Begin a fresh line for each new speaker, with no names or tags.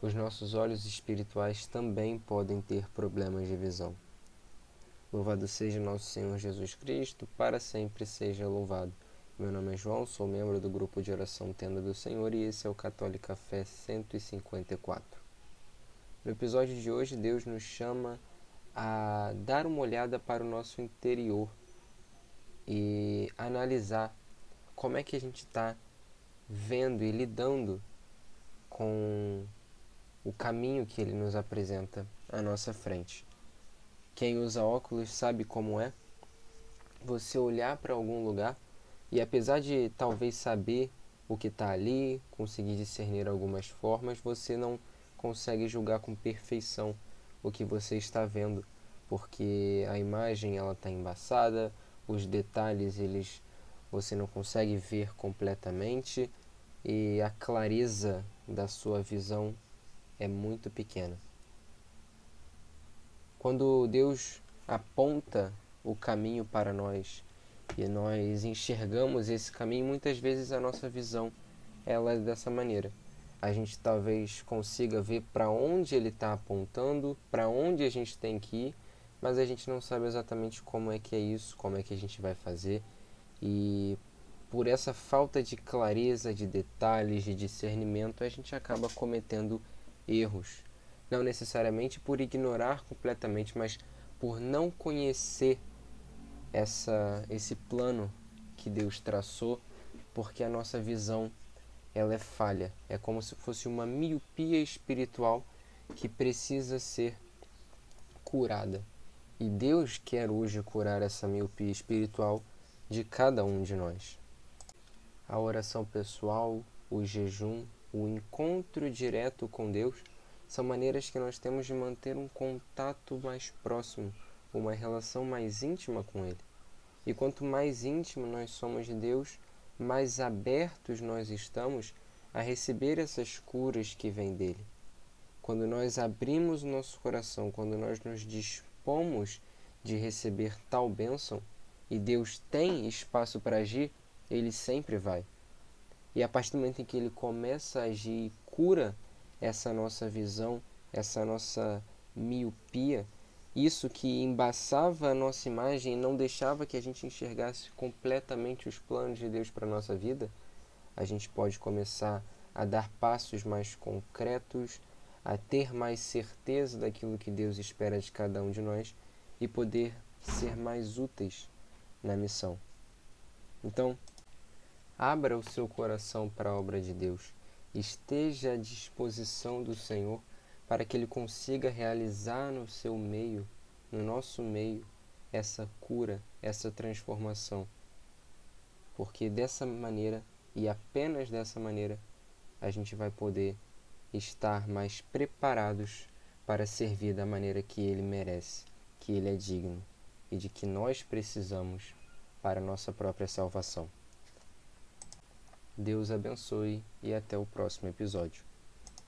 os nossos olhos espirituais também podem ter problemas de visão. Louvado seja nosso Senhor Jesus Cristo, para sempre seja louvado. Meu nome é João, sou membro do grupo de oração Tenda do Senhor e esse é o Católica Fé 154. No episódio de hoje, Deus nos chama a dar uma olhada para o nosso interior e analisar como é que a gente está vendo e lidando com o caminho que ele nos apresenta à nossa frente. Quem usa óculos sabe como é você olhar para algum lugar e, apesar de talvez saber o que está ali, conseguir discernir algumas formas, você não consegue julgar com perfeição o que você está vendo, porque a imagem ela está embaçada, os detalhes eles você não consegue ver completamente e a clareza da sua visão é muito pequena. Quando Deus aponta o caminho para nós e nós enxergamos esse caminho, muitas vezes a nossa visão ela é dessa maneira. A gente talvez consiga ver para onde ele está apontando, para onde a gente tem que ir, mas a gente não sabe exatamente como é que é isso, como é que a gente vai fazer. E por essa falta de clareza, de detalhes, de discernimento, a gente acaba cometendo erros. Não necessariamente por ignorar completamente, mas por não conhecer essa, esse plano que Deus traçou, porque a nossa visão ela é falha. É como se fosse uma miopia espiritual que precisa ser curada. E Deus quer hoje curar essa miopia espiritual de cada um de nós. A oração pessoal, o jejum, o encontro direto com Deus são maneiras que nós temos de manter um contato mais próximo, uma relação mais íntima com Ele. E quanto mais íntimo nós somos de Deus, mais abertos nós estamos a receber essas curas que vêm dele. Quando nós abrimos o nosso coração, quando nós nos dispomos de receber tal bênção, e Deus tem espaço para agir, ele sempre vai. E a partir do momento em que ele começa a agir e cura essa nossa visão, essa nossa miopia, isso que embaçava a nossa imagem e não deixava que a gente enxergasse completamente os planos de Deus para a nossa vida, a gente pode começar a dar passos mais concretos, a ter mais certeza daquilo que Deus espera de cada um de nós e poder ser mais úteis na missão. Então, abra o seu coração para a obra de Deus esteja à disposição do Senhor para que Ele consiga realizar no seu meio, no nosso meio, essa cura, essa transformação. Porque dessa maneira, e apenas dessa maneira, a gente vai poder estar mais preparados para servir da maneira que Ele merece, que Ele é digno e de que nós precisamos para a nossa própria salvação. Deus abençoe e até o próximo episódio.